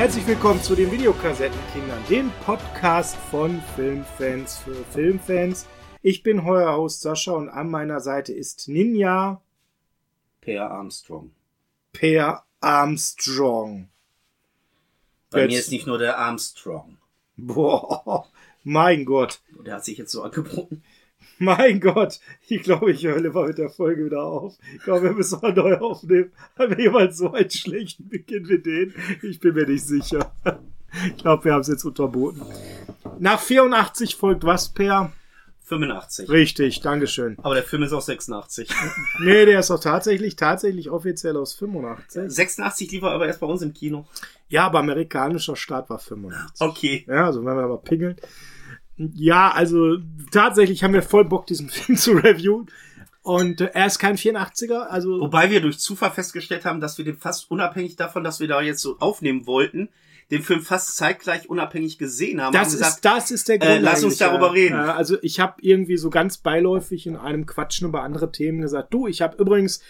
Herzlich willkommen zu den Videokassettenkindern, dem Podcast von Filmfans für Filmfans. Ich bin euer Host Sascha und an meiner Seite ist Ninja Per Armstrong. Per Armstrong. Bei Jetzt- mir ist nicht nur der Armstrong. Boah, mein Gott, Der hat sich jetzt so angeboten. Mein Gott. Ich glaube, ich höre lieber mit der Folge wieder auf. Ich glaube, wir müssen mal neu aufnehmen. Haben wir jemals so einen schlechten Beginn wie den? Ich bin mir nicht sicher. Ich glaube, wir haben es jetzt unterboten. Nach 84 folgt was, Per? 85. Richtig, Dankeschön. Aber der Film ist auch 86. Nee, der ist doch tatsächlich, tatsächlich offiziell aus 85. 86 lief er aber erst bei uns im Kino. Ja, aber amerikanischer Start war 85. Okay. Ja, also wenn wir mal pingeln. Ja, also tatsächlich haben wir voll Bock, diesen Film zu reviewen. Und äh, er ist kein 84er, also Wobei wir durch Zufall festgestellt haben, dass wir den fast unabhängig davon, dass wir da jetzt so aufnehmen wollten, den Film fast zeitgleich unabhängig gesehen haben. das ist, gesagt, das ist der Grund. äh, lass uns darüber ja. reden. Ja, also ich habe irgendwie so ganz beiläufig in einem Quatschen über andere Themen gesagt, du, ich habe übrigens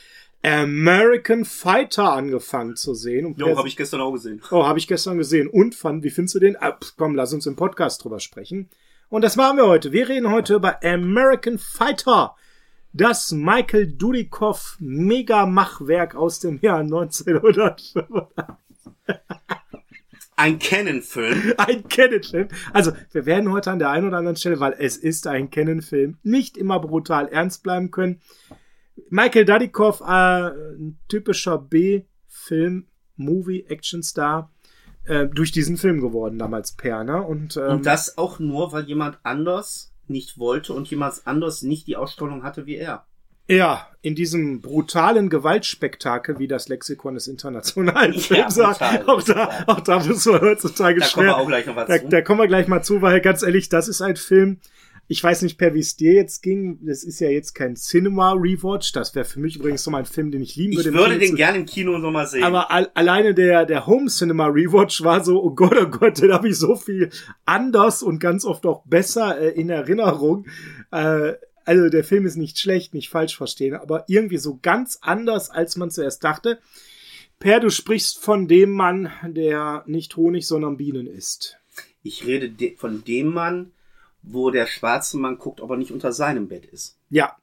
American Fighter angefangen zu sehen. Und jo, habe ich gestern auch gesehen. Oh, habe ich gestern gesehen. Und fand, wie findest du den? Ah, komm, lass uns im Podcast drüber sprechen. Und das machen wir heute. Wir reden heute über American Fighter. Das Michael Dudikoff Mega-Machwerk aus dem Jahr 1985. Ein Canon-Film. Ein Canon-Film. Also, wir werden heute an der einen oder anderen Stelle, weil es ist ein Canon-Film, nicht immer brutal ernst bleiben können. Michael Dudikoff, äh, ein typischer B-Film, Movie, Action-Star, äh, durch diesen Film geworden, damals Per, ne? Und, ähm, Und das auch nur, weil jemand anders nicht wollte und jemand anders nicht die Ausstrahlung hatte wie er. ja, in diesem brutalen Gewaltspektakel, wie das Lexikon des internationalen Ja, Films sagt, auch da, auch da müssen wir heutzutage Da schwer, kommen wir auch gleich noch was Da, zu. da kommen wir gleich mal zu, weil ganz ehrlich, das ist ein Film. Ich weiß nicht, per wie es dir jetzt ging. Das ist ja jetzt kein Cinema Rewatch. Das wäre für mich übrigens so mein Film, den ich lieben Ich würde. im würde den gerne im Kino noch mal sehen. Aber al alleine der, der Home Cinema Rewatch war so, oh Gott, oh Gott, den habe ich so viel anders und ganz oft auch besser äh, in Erinnerung. Äh, also der Film ist nicht schlecht, nicht falsch verstehen, aber irgendwie so ganz anders, als man zuerst dachte. Per, du sprichst von dem Mann, der nicht Honig, sondern Bienen isst. Ich rede de von dem Mann, wo der schwarze Mann guckt, ob er nicht unter seinem Bett ist. Ja,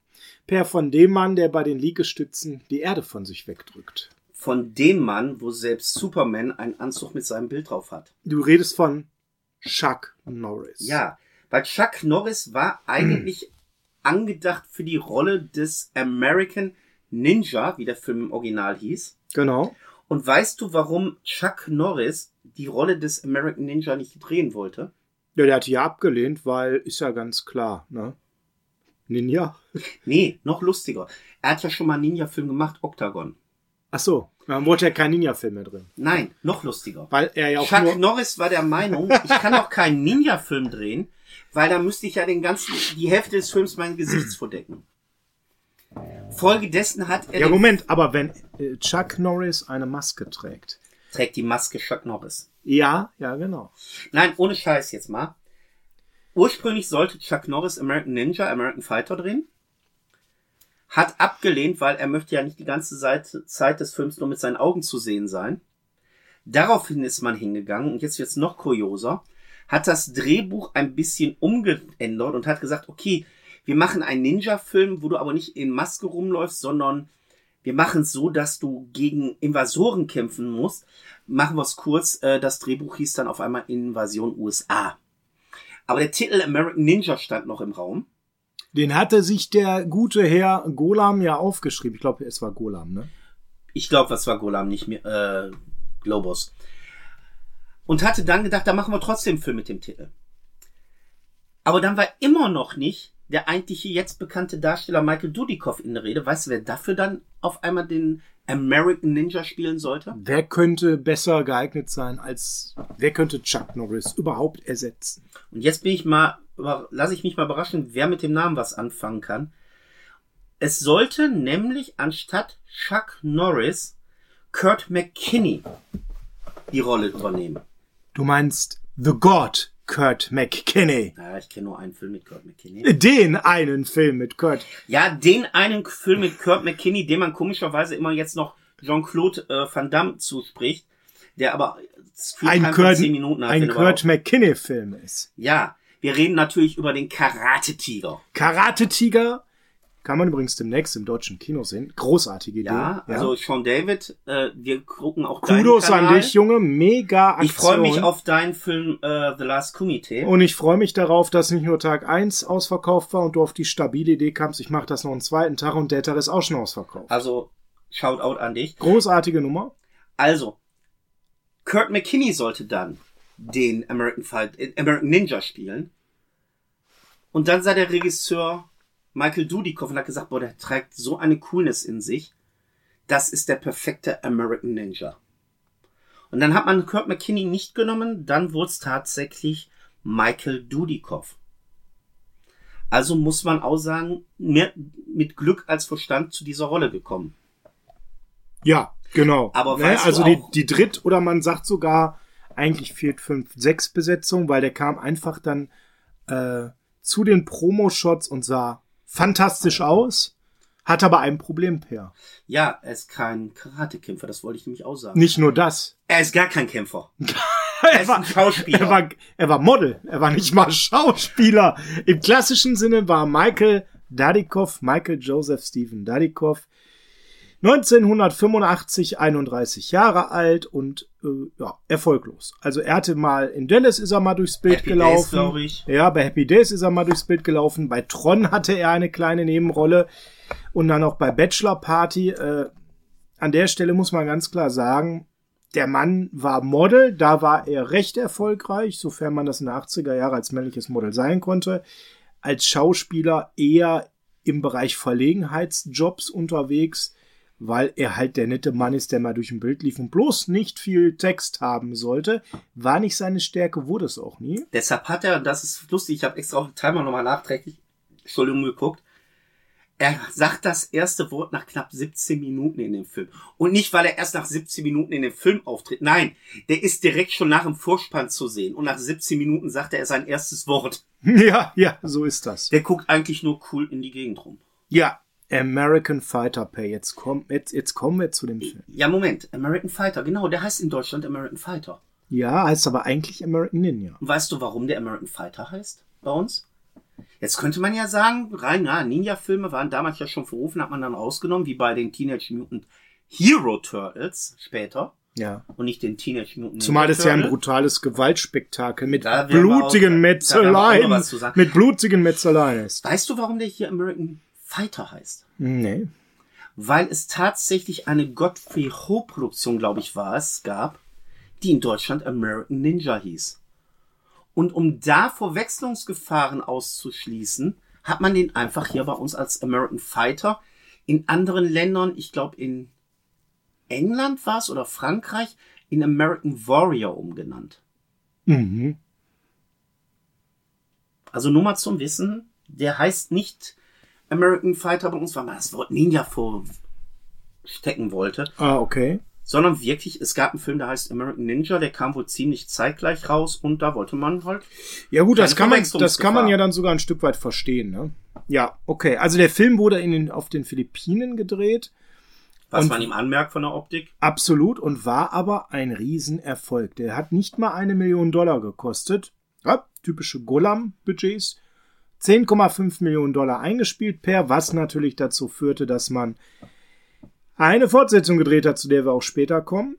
Per von dem Mann, der bei den Liegestützen die Erde von sich wegdrückt. Von dem Mann, wo selbst Superman einen Anzug mit seinem Bild drauf hat. Du redest von Chuck Norris. Ja, weil Chuck Norris war eigentlich angedacht für die Rolle des American Ninja, wie der Film im Original hieß. Genau. Und weißt du, warum Chuck Norris die Rolle des American Ninja nicht drehen wollte? Ja, der hat ja abgelehnt, weil ist ja ganz klar, ne? Ninja? Nee, noch lustiger. Er hat ja schon mal einen Ninja-Film gemacht, Octagon. Ach so, dann wurde ja kein Ninja-Film mehr drin. Nein, noch lustiger. Weil er ja auch Chuck nur... Norris war der Meinung, ich kann doch keinen Ninja-Film drehen, weil da müsste ich ja den ganzen, die Hälfte des Films meinen Gesichts vordecken. Folgedessen hat er Ja, Moment, aber wenn äh, Chuck Norris eine Maske trägt. trägt die Maske Chuck Norris. Ja, ja, genau. Nein, ohne Scheiß jetzt mal. Ursprünglich sollte Chuck Norris American Ninja, American Fighter drehen. Hat abgelehnt, weil er möchte ja nicht die ganze Zeit des Films nur mit seinen Augen zu sehen sein. Daraufhin ist man hingegangen, und jetzt wird's noch kurioser, hat das Drehbuch ein bisschen umgeändert und hat gesagt, okay, wir machen einen Ninja-Film, wo du aber nicht in Maske rumläufst, sondern wir machen es so, dass du gegen Invasoren kämpfen musst. Machen wir es kurz, äh, das Drehbuch hieß dann auf einmal Invasion USA. Aber der Titel American Ninja stand noch im Raum. Den hatte sich der gute Herr Golam ja aufgeschrieben. Ich glaube, es war Golam, ne? Ich glaube, was war Golam nicht mehr, äh, Globus. Und hatte dann gedacht, da machen wir trotzdem einen Film mit dem Titel. Aber dann war immer noch nicht der eigentliche jetzt bekannte Darsteller Michael Dudikoff in der Rede. Weißt du, wer dafür dann auf einmal den American Ninja spielen sollte? Wer könnte besser geeignet sein als, wer könnte Chuck Norris überhaupt ersetzen? Und jetzt bin ich mal, lasse ich mich mal überraschen, wer mit dem Namen was anfangen kann. Es sollte nämlich anstatt Chuck Norris Kurt McKinney die Rolle übernehmen. Du meinst The God Kurt McKinney. Ja, ich kenne nur einen Film mit Kurt McKinney. Den einen Film mit Kurt. Ja, den einen Film mit Kurt McKinney, dem man komischerweise immer jetzt noch Jean-Claude äh, Van Damme zuspricht. der aber ein Kurt, 10 Minuten hat. ein Kurt. McKinney-Film ist. Ja, wir reden natürlich über den Karate-Tiger. Karate-Tiger kann man übrigens demnächst im deutschen Kino sehen. Großartige Idee. Ja, also Sean David, äh, wir gucken auch Kudos an dich, Junge. Mega Aktion. Ich freue mich auf deinen Film äh, The Last Kumite. Und ich freue mich darauf, dass nicht nur Tag 1 ausverkauft war und du auf die stabile Idee kamst, ich mache das noch einen zweiten Tag und der Tag ist auch schon ausverkauft. Also, Shoutout an dich. Großartige Nummer. Also, Kurt McKinney sollte dann den American Fight, äh, American Ninja spielen. Und dann sah der Regisseur Michael Dudikoff und hat gesagt, boah, der trägt so eine Coolness in sich. Das ist der perfekte American Ninja. Und dann hat man Kurt McKinney nicht genommen, dann wurde es tatsächlich Michael Dudikoff. Also muss man auch sagen, mehr mit Glück als Verstand zu dieser Rolle gekommen. Ja, genau. Aber ne? Also die, die Dritt- oder man sagt sogar, eigentlich fehlt 5, 6 Besetzung, weil der kam einfach dann äh, zu den Promo-Shots und sah fantastisch aus, hat aber ein Problem, Per. Ja, er ist kein Karatekämpfer, das wollte ich nämlich auch sagen. Nicht nur das. Er ist gar kein Kämpfer. Er ist war, ein Schauspieler. er, war, er war Model, er war nicht mal Schauspieler. Im klassischen Sinne war Michael Dadikoff, Michael Joseph Stephen Dadikoff, 1985 31 Jahre alt und äh, ja, erfolglos. Also er hatte mal in Dallas ist er mal durchs Bild Happy gelaufen. Days, glaub ich. Ja, bei Happy Days ist er mal durchs Bild gelaufen. Bei Tron hatte er eine kleine Nebenrolle und dann auch bei Bachelor Party. Äh, an der Stelle muss man ganz klar sagen, der Mann war Model, da war er recht erfolgreich, sofern man das in den 80er Jahren als männliches Model sein konnte. Als Schauspieler eher im Bereich Verlegenheitsjobs unterwegs, weil er halt der nette Mann ist, der mal durch ein Bild lief und bloß nicht viel Text haben sollte. War nicht seine Stärke, wurde es auch nie. Deshalb hat er, das ist lustig, ich habe extra auf den Timer nochmal nachträglich, Entschuldigung, geguckt. Er sagt das erste Wort nach knapp 17 Minuten in dem Film. Und nicht, weil er erst nach 17 Minuten in dem Film auftritt. Nein, der ist direkt schon nach dem Vorspann zu sehen. Und nach 17 Minuten sagt er sein erstes Wort. Ja, ja, so ist das. Der guckt eigentlich nur cool in die Gegend rum. Ja, American Fighter Pay. Jetzt, komm, jetzt, jetzt kommen wir zu dem Film. Ja, Moment, American Fighter, genau, der heißt in Deutschland American Fighter. Ja, heißt aber eigentlich American Ninja. Und weißt du, warum der American Fighter heißt bei uns? Jetzt könnte man ja sagen, rein, na, Ninja-Filme waren damals ja schon verrufen, hat man dann rausgenommen, wie bei den Teenage Mutant Hero Turtles später Ja. und nicht den Teenage Mutant Ninja Zumal das ja ein brutales Gewaltspektakel mit blutigen auch- Metzeleien. Mit blutigen Metzeleien ist. Weißt du, warum der hier American Fighter heißt? Nee. Weil es tatsächlich eine Godfrey Ho Produktion, glaube ich, war es, gab, die in Deutschland American Ninja hieß. Und um da Verwechslungsgefahren auszuschließen, hat man den einfach hier bei uns als American Fighter in anderen Ländern, ich glaube in England war es oder Frankreich, in American Warrior umgenannt. Mhm. Also nur mal zum Wissen, der heißt nicht American Fighter bei uns, weil man das Wort Ninja vorstecken wollte, Ah, okay. sondern wirklich, es gab einen Film, der heißt American Ninja, der kam wohl ziemlich zeitgleich raus und da wollte man halt. Ja gut, das kann man, das kann man ja dann sogar ein Stück weit verstehen, ne? Ja, okay. Also der Film wurde in den, auf den Philippinen gedreht. Was Und- man ihm anmerkt von der Optik. Absolut und war aber ein Riesenerfolg. Der hat nicht mal eine Million Dollar gekostet. Ja, typische Golam-Budgets. 10,5 Millionen Dollar eingespielt per, was natürlich dazu führte, dass man eine Fortsetzung gedreht hat, zu der wir auch später kommen.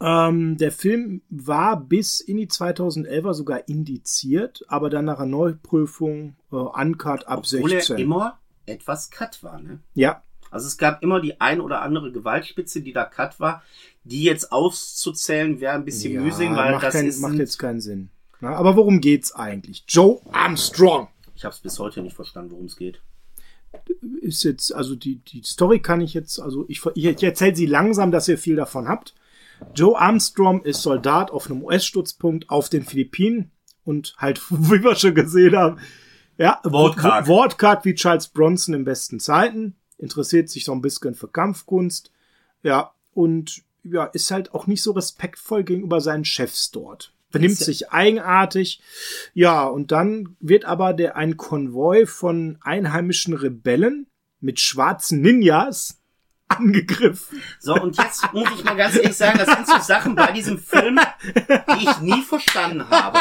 Ähm, der Film war bis in die 2011er sogar indiziert, aber dann nach einer Neuprüfung äh, uncut ab Obwohl 16. er immer etwas cut war, ne? ja, Also es gab immer die ein oder andere Gewaltspitze, die da cut war, die jetzt auszuzählen wäre ein bisschen Ja, mühselig, weil macht, das kein, ist. macht jetzt keinen Sinn. Na, aber worum geht's eigentlich? Joe Armstrong ich habe es bis heute nicht verstanden, worum es geht. ist jetzt, also die, die Story kann ich jetzt, also ich, ich, erzähle sie langsam, dass ihr viel davon habt. Joe Armstrong ist Soldat auf einem US-Stützpunkt auf den Philippinen und halt, wie wir schon gesehen haben, ja, Wortkarg. wo- Wortkarg wie Charles Bronson in besten Zeiten, interessiert sich so ein bisschen für Kampfkunst, ja, und ja, ist halt auch nicht so respektvoll gegenüber seinen Chefs dort. Benimmt sich eigenartig. Ja, und dann wird aber der ein Konvoi von einheimischen Rebellen mit schwarzen Ninjas angegriffen. So, und jetzt muss ich mal ganz ehrlich sagen, das sind so Sachen bei diesem Film, die ich nie verstanden habe.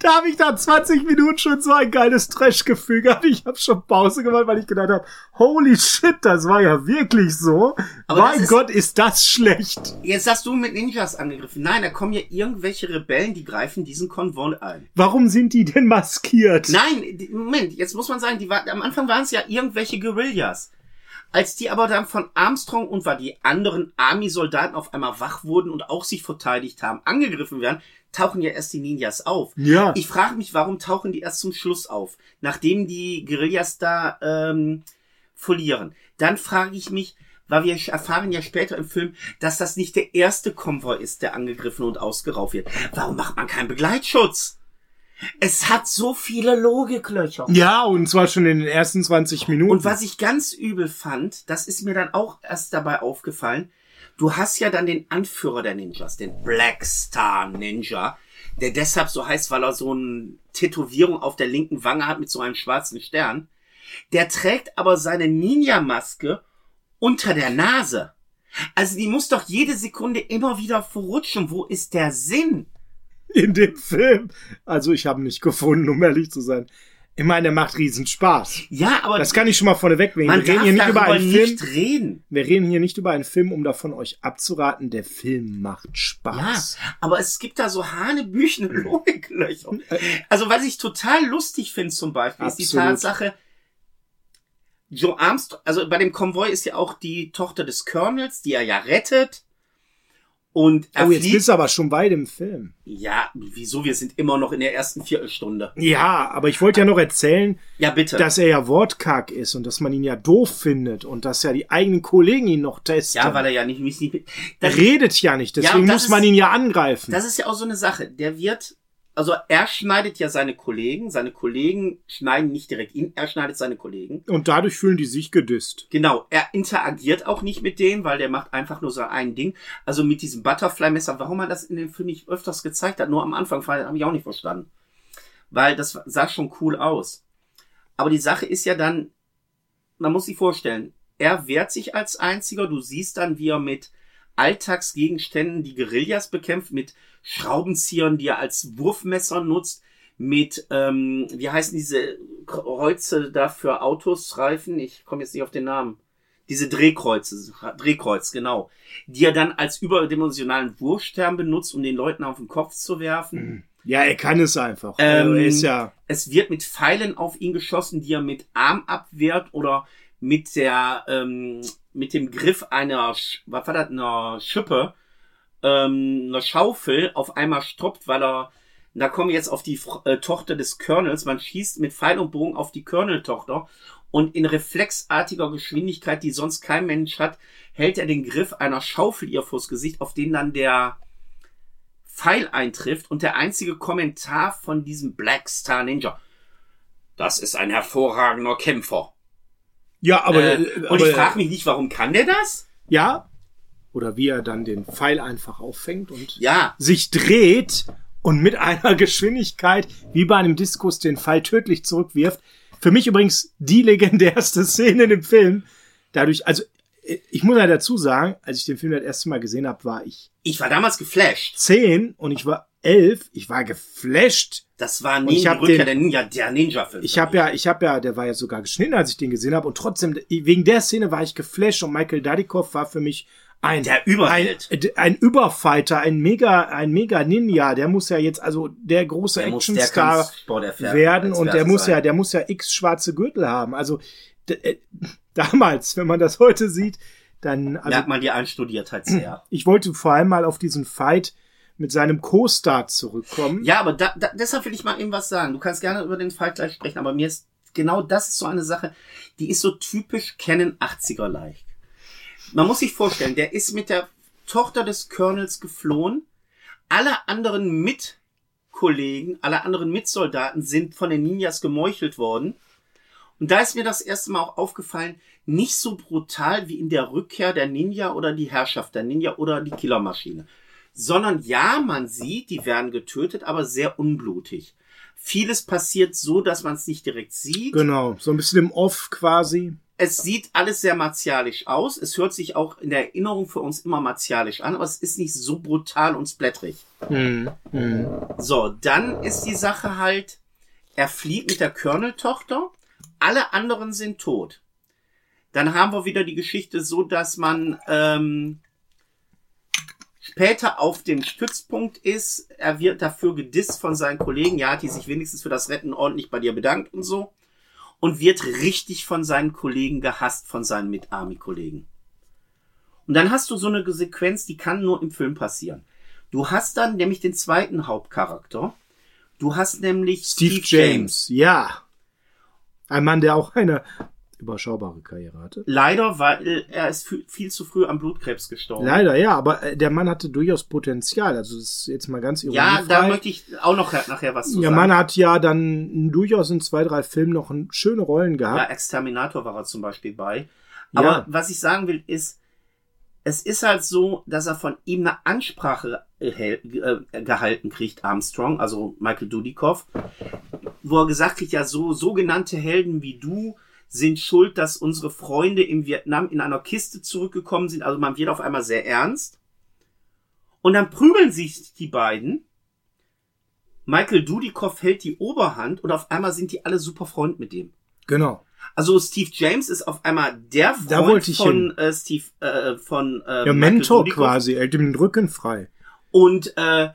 Da habe ich nach 20 Minuten schon so ein geiles Trash-Gefühl gehabt. Ich habe schon Pause gemacht, weil ich gedacht habe, holy shit, das war ja wirklich so. Aber mein ist- Gott, ist das schlecht. Jetzt hast du mit Ninjas angegriffen. Nein, da kommen ja irgendwelche Rebellen, die greifen diesen Konvoi ein. Warum sind die denn maskiert? Nein, Moment, jetzt muss man sagen, die war, am Anfang waren es ja irgendwelche Guerillas. Als die aber dann von Armstrong und war die anderen Army-Soldaten auf einmal wach wurden und auch sich verteidigt haben, angegriffen werden, tauchen ja erst die Ninjas auf. Ja. Ich frage mich, warum tauchen die erst zum Schluss auf, nachdem die Guerillas da ähm, verlieren. Dann frage ich mich, weil wir erfahren ja später im Film, dass das nicht der erste Konvoi ist, der angegriffen und ausgeraubt wird. Warum macht man keinen Begleitschutz? Es hat so viele Logiklöcher. Ja, und zwar schon in den ersten 20 Minuten. Und was ich ganz übel fand, das ist mir dann auch erst dabei aufgefallen, du hast ja dann den Anführer der Ninjas, den Black Star Ninja, der deshalb so heißt, weil er so eine Tätowierung auf der linken Wange hat mit so einem schwarzen Stern. Der trägt aber seine Ninja-Maske unter der Nase. Also die muss doch jede Sekunde immer wieder verrutschen. Wo ist der Sinn? in dem Film. Also ich habe nicht gefunden, um ehrlich zu sein. Ich meine, der macht riesen Spaß. Ja, aber Das kann ich schon mal vorneweg wegen. man Wir reden darf hier nicht über einen Film. reden. Wir reden hier nicht über einen Film, um davon euch abzuraten. Der Film macht Ja, Spaß. aber es gibt da so hanebüchene Logiklöcher. Also was ich total lustig finde zum Beispiel, ist die Absolut. Tatsache, Joe Armstrong, also bei dem Konvoi ist ja auch die Tochter des Colonels, die er ja rettet. Und er Oh, jetzt flieht. bist du aber schon weit im Film. Ja, wieso? Wir sind immer noch in der ersten Viertelstunde. Ja, aber ich wollte ja noch erzählen, Ja, bitte. dass er ja wortkarg ist und dass man ihn ja doof findet und dass ja die eigenen Kollegen ihn noch testen. ja, weil er ja nicht, nicht, er das, redet ja nicht, Ja, deswegen das muss man ist- ihn ja angreifen. das ist ja auch so eine Sache. Der wird, also er schneidet ja seine Kollegen, seine Kollegen schneiden nicht direkt ihn, er schneidet seine Kollegen. und dadurch fühlen die sich gedisst. Genau, er interagiert auch nicht mit denen, weil der macht einfach nur so ein Ding. Also mit diesem Butterfly-Messer, warum man das in dem Film nicht öfters gezeigt hat, nur am Anfang, habe ich auch nicht verstanden. Weil das sah schon cool aus. Aber die Sache ist ja dann, man muss sich vorstellen, er wehrt sich als einziger, du siehst dann, wie er mit Alltagsgegenständen die Guerillas bekämpft, mit Schraubenziehern, die er als Wurfmesser nutzt, mit, ähm, wie heißen diese Kreuze da für Autos, Reifen? Ich komme jetzt nicht auf den Namen. Diese Drehkreuze, Drehkreuz, genau. Die er dann als überdimensionalen Wurfstern benutzt, um den Leuten auf den Kopf zu werfen. Ja, er kann es einfach. Ähm, also er ist ja, Es wird mit Pfeilen auf ihn geschossen, die er mit Arm abwehrt oder mit der, ähm, mit dem Griff einer, was war das, einer Schippe, ähm, einer Schaufel auf einmal stoppt, weil er, da kommen wir jetzt auf die äh, Tochter des Colonels, man schießt mit Pfeil und Bogen auf die Colonel-Tochter und in reflexartiger Geschwindigkeit, die sonst kein Mensch hat, hält er den Griff einer Schaufel ihr vors Gesicht, auf den dann der Pfeil eintrifft und der einzige Kommentar von diesem Black Star Ninja. Das ist ein hervorragender Kämpfer. ja, aber, äh, äh, und aber ich frage mich nicht, warum kann der das? ja, oder wie er dann den Pfeil einfach auffängt und Ja, sich dreht und mit einer Geschwindigkeit wie bei einem Diskus den Pfeil tödlich zurückwirft. Für mich übrigens die legendärste Szene in dem Film. Dadurch, also äh, ich muss ja dazu sagen, als ich den Film das erste Mal gesehen habe, war ich ich war damals geflasht. zehn und ich war elf. Ich war geflasht. Das war hab Rückkehr den- der Ninja, der Ninja-Film. Ich habe ja, ich habe ja, der war ja sogar geschnitten, als ich den gesehen habe und trotzdem wegen der Szene war ich geflasht und Michael Dudikoff war für mich ein Der Überheld. ein, ein Überfighter, ein mega ein mega Ninja, der muss ja jetzt also der große der Actionstar werden und der muss sein. ja, der muss ja x schwarze Gürtel haben. Also äh, damals, wenn man das heute sieht, dann also Merkt man die Einstudiertheit sehr. ich wollte vor allem mal auf diesen Fight mit seinem Co-Star zurückkommen. Ja, aber da, da, deshalb will ich mal eben was sagen. Du kannst gerne über den Fight gleich sprechen, aber mir ist genau das ist so eine Sache, die ist so typisch Canon 80er leicht. Man muss sich vorstellen, der ist mit der Tochter des Colonels geflohen. Alle anderen Mitkollegen, alle anderen Mitsoldaten sind von den Ninjas gemeuchelt worden. Und da ist mir das erste Mal auch aufgefallen, nicht so brutal wie in der Rückkehr der Ninja oder die Herrschaft der Ninja oder die Killermaschine. Sondern ja, man sieht, die werden getötet, aber sehr unblutig. Vieles passiert so, dass man es nicht direkt sieht. Genau, so ein bisschen im Off quasi. Es sieht alles sehr martialisch aus. Es hört sich auch in der Erinnerung für uns immer martialisch an, aber es ist nicht so brutal und splättrig. Mhm. Mhm. So, dann ist die Sache halt, er flieht mit der Colonel-Tochter, alle anderen sind tot. Dann haben wir wieder die Geschichte so, dass man ähm, später auf dem Stützpunkt ist. Er wird dafür gedisst von seinen Kollegen. Ja, hat die sich wenigstens für das Retten ordentlich bei dir bedankt und so. Und wird richtig von seinen Kollegen gehasst, von seinen Mit-Army-Kollegen. Und dann hast du so eine Sequenz, die kann nur im Film passieren. Du hast dann nämlich den zweiten Hauptcharakter. Du hast nämlich Steve, James. Ja. Ein Mann, der auch eine überschaubare Karriere hatte. Leider, weil er ist viel zu früh am Blutkrebs gestorben. Leider, ja, aber äh, der Mann hatte durchaus Potenzial. Also das ist jetzt mal ganz ja, ironiefrei. da möchte ich auch noch nachher was zu Der sagen. Mann hat ja dann durchaus in zwei, drei Filmen noch schöne Rollen Ja, gehabt. Exterminator war er zum Beispiel bei. Aber Ja. was ich sagen will, ist, es ist halt so, dass er von ihm eine Ansprache erhält- äh, gehalten kriegt, Armstrong, also Michael Dudikoff, wo er gesagt kriegt, ja, so sogenannte Helden wie du sind schuld, dass unsere Freunde im Vietnam in einer Kiste zurückgekommen sind. Also man wird auf einmal sehr ernst. Und dann prügeln sich die beiden. Michael Dudikoff hält die Oberhand und auf einmal sind die alle super Freund mit dem. Genau. Also Steve James ist auf einmal der Freund von äh, Steve äh, von äh, Michael Mentor Dudikoff. quasi, er hält ihm den Rücken frei. Und äh,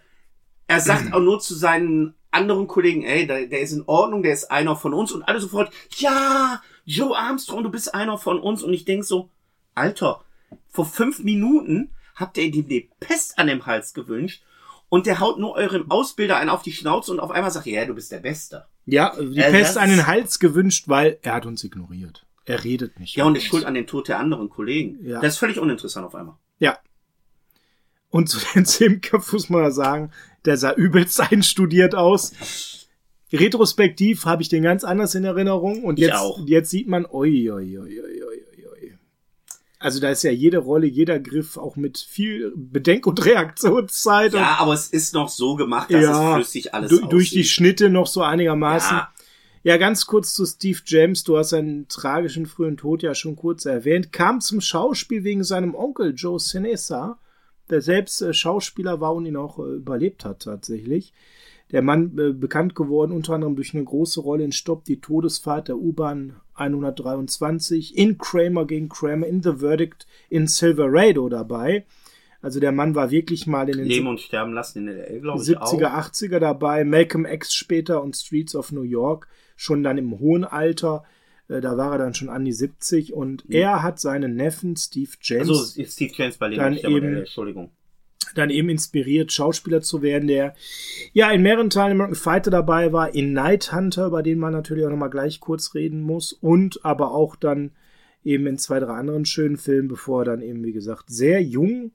er sagt auch nur zu seinen anderen Kollegen, ey, der, der ist in Ordnung, der ist einer von uns und alle sofort, ja, Joe Armstrong, du bist einer von uns und ich denk so, Alter, vor fünf Minuten habt ihr ihm die Pest an dem Hals gewünscht und der haut nur eurem Ausbilder einen auf die Schnauze und auf einmal sagt, ja, du bist der Beste. Ja, die Äh, Pest das- einen Hals gewünscht, weil er hat uns ignoriert. Er redet nicht. Ja, und ist schuld an dem Tod der anderen Kollegen. Ja. Das ist völlig uninteressant auf einmal. Ja. Und zu den Simkampf muss man ja sagen, der sah übelst einstudiert aus. Retrospektiv habe ich den ganz anders in Erinnerung und jetzt, jetzt sieht man, oi, oi, oi, oi. Also da ist ja jede Rolle, jeder Griff auch mit viel Bedenk- und Reaktionszeit Ja, aber es ist noch so gemacht, dass Ja, es flüssig alles und du, durch die. Schnitte noch so einigermaßen. Ja. Ja, ganz kurz zu Steve James. Du hast seinen tragischen frühen Tod ja schon kurz erwähnt. Kam zum Schauspiel wegen seinem Onkel Joe Senesa, der selbst äh, Schauspieler war und ihn auch äh, überlebt hat tatsächlich. Der Mann äh, bekannt geworden unter anderem durch eine große Rolle in Stopp die Todesfahrt der U-Bahn 123, in Kramer gegen Kramer, in The Verdict, in Silverado dabei. Also der Mann war wirklich mal in den Leben und Sterben lassen in der glaube ich 70er, auch. 80er dabei, Malcolm X später und Streets of New York, schon dann im hohen Alter, äh, da war er dann schon an die 70 und er hat seinen Neffen Steve James Also Steve James bei Leben Dann und Sterben, eben- äh, Entschuldigung. Dann eben inspiriert, Schauspieler zu werden, der ja in mehreren Teilen American Fighter dabei war, in Night Hunter, über den man natürlich auch nochmal gleich kurz reden muss, und aber auch dann eben in zwei, drei anderen schönen Filmen, bevor er dann eben, wie gesagt, sehr jung,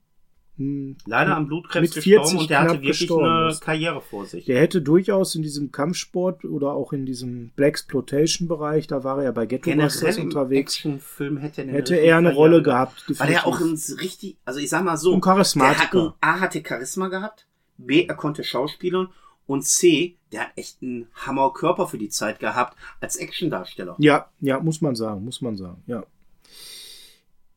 Leider am Blutkrebs mit gestorben 40 und der hatte wirklich eine ist. Karriere vor sich. Der hätte durchaus in diesem Kampfsport oder auch in diesem Blaxploitation-Bereich, da war er ja bei Ghetto im unterwegs, hätte, hätte er eine Karriere Rolle gehabt. gehabt. Weil er auch definitiv. ein richtig, also ich sag mal so, Ein Charismatiker. Der hat A hatte Charisma gehabt, B er konnte Schauspielern und C der hat echt einen Hammerkörper für die Zeit gehabt als Actiondarsteller. Ja, ja, muss man sagen, muss man sagen, ja.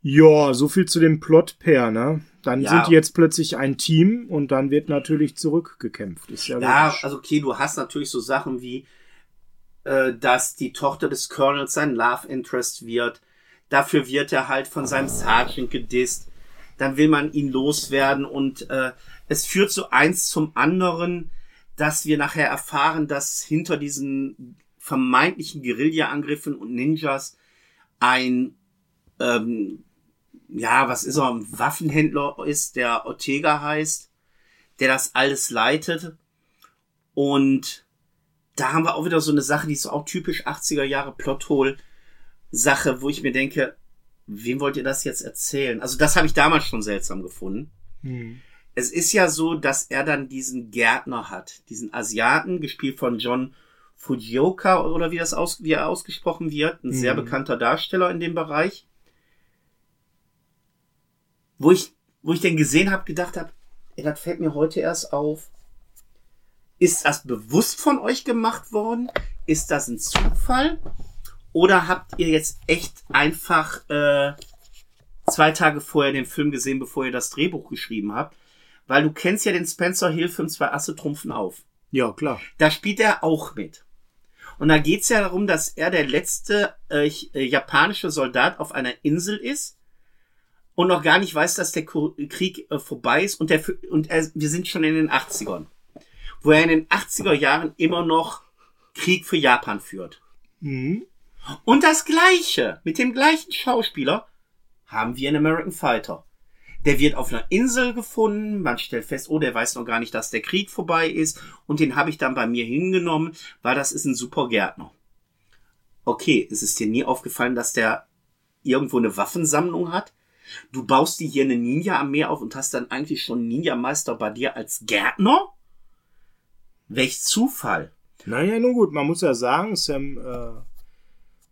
Ja, so viel zu dem Plot-Pair, ne? Dann Ja. sind die jetzt plötzlich ein Team und dann wird natürlich zurückgekämpft. Ist ja, Ja, logisch. also okay, du hast natürlich so Sachen wie, äh, dass die Tochter des Colonels sein Love Interest wird. Dafür wird er halt von seinem Sergeant gedisst. Dann will man ihn loswerden und äh, es führt so eins zum anderen, dass wir nachher erfahren, dass hinter diesen vermeintlichen Guerilla-Angriffen und Ninjas ein ähm, ja, was ist er, ein Waffenhändler ist, der Ortega heißt, der das alles leitet. Und da haben wir auch wieder so eine Sache, die ist so auch typisch 80er Jahre Plothole Sache, wo ich mir denke, wem wollt ihr das jetzt erzählen? Also das habe ich damals schon seltsam gefunden. Hm. Es ist ja so, dass er dann diesen Gärtner hat, diesen Asiaten, gespielt von John Fujioka oder wie das aus, wie er ausgesprochen wird, ein sehr Mhm. bekannter Darsteller in dem Bereich. Wo ich, wo ich den gesehen habe, gedacht habe, das fällt mir heute erst auf. Ist das bewusst von euch gemacht worden? Ist das ein Zufall? Oder habt ihr jetzt echt einfach äh, zwei Tage vorher den Film gesehen, bevor ihr das Drehbuch geschrieben habt? Weil du kennst ja den Spencer Hill-Film Zwei Asse trumpfen auf. Ja, klar. Da spielt er auch mit. Und da geht's ja darum, dass er der letzte äh, äh, japanische Soldat auf einer Insel ist und noch gar nicht weiß, dass der Krieg äh, vorbei ist und, der, und er, wir sind schon in den 80ern. Wo er in den 80er Jahren immer noch Krieg für Japan führt. Mhm. Und das gleiche, mit dem gleichen Schauspieler, haben wir in American Fighter. Der wird auf einer Insel gefunden, man stellt fest, oh, der weiß noch gar nicht, dass der Krieg vorbei ist und den habe ich dann bei mir hingenommen, weil das ist ein super Gärtner. Okay, ist es dir nie aufgefallen, dass der irgendwo eine Waffensammlung hat? Du baust dir hier eine Ninja-Armee auf und hast dann eigentlich schon Ninja-Meister bei dir als Gärtner? Welch Zufall. Naja, nun gut, man muss ja sagen, Sam äh,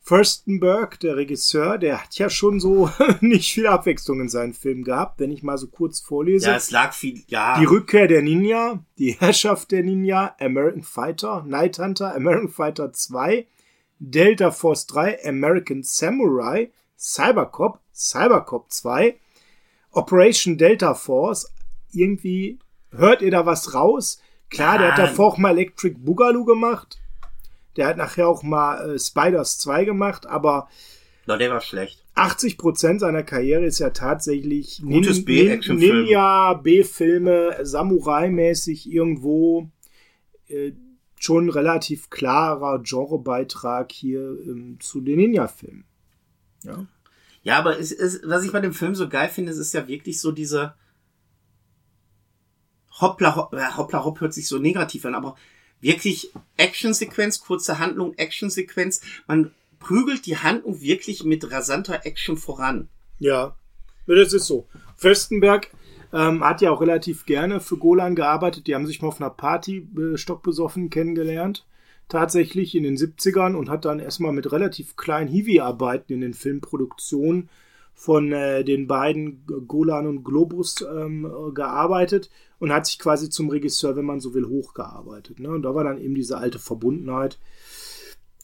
Furstenberg, der Regisseur, der hat ja schon so nicht viel Abwechslung in seinen Filmen gehabt, wenn ich mal so kurz vorlese. Ja, es lag viel, ja. Die Rückkehr der Ninja, die Herrschaft der Ninja, American Fighter, Night Hunter, American Fighter 2, Delta Force 3, American Samurai, Cybercop, Cybercop 2, Operation Delta Force. Irgendwie hört ihr da was raus? Klar, der hat davor auch mal Electric Boogaloo gemacht. Der hat nachher auch mal äh, Spiders 2 gemacht, aber no, der war schlecht. 80% seiner Karriere ist ja tatsächlich Gutes Nin Nin Ninja, B-Filme, Samurai-mäßig irgendwo äh, schon relativ klarer Genrebeitrag hier ähm, zu den Ninja-Filmen. Ja. Ja, aber es ist, was ich bei dem Film so geil finde, es ist ja wirklich so diese Hoppla, hoppla, hoppla, hopp hört sich so negativ an, aber wirklich Actionsequenz, kurze Handlung, Actionsequenz. Man prügelt die Handlung wirklich mit rasanter Action voran. Ja, das ist so. Fürstenberg ähm, hat ja auch relativ gerne für Golan gearbeitet. Die haben sich mal auf einer Party äh, stockbesoffen kennengelernt. Tatsächlich in den 70ern und hat dann erstmal mit relativ kleinen Hiwi-Arbeiten in den Filmproduktionen von äh, den beiden Golan und Globus ähm, gearbeitet und hat sich quasi zum Regisseur, wenn man so will, hochgearbeitet. Ne? Und da war dann eben diese alte Verbundenheit.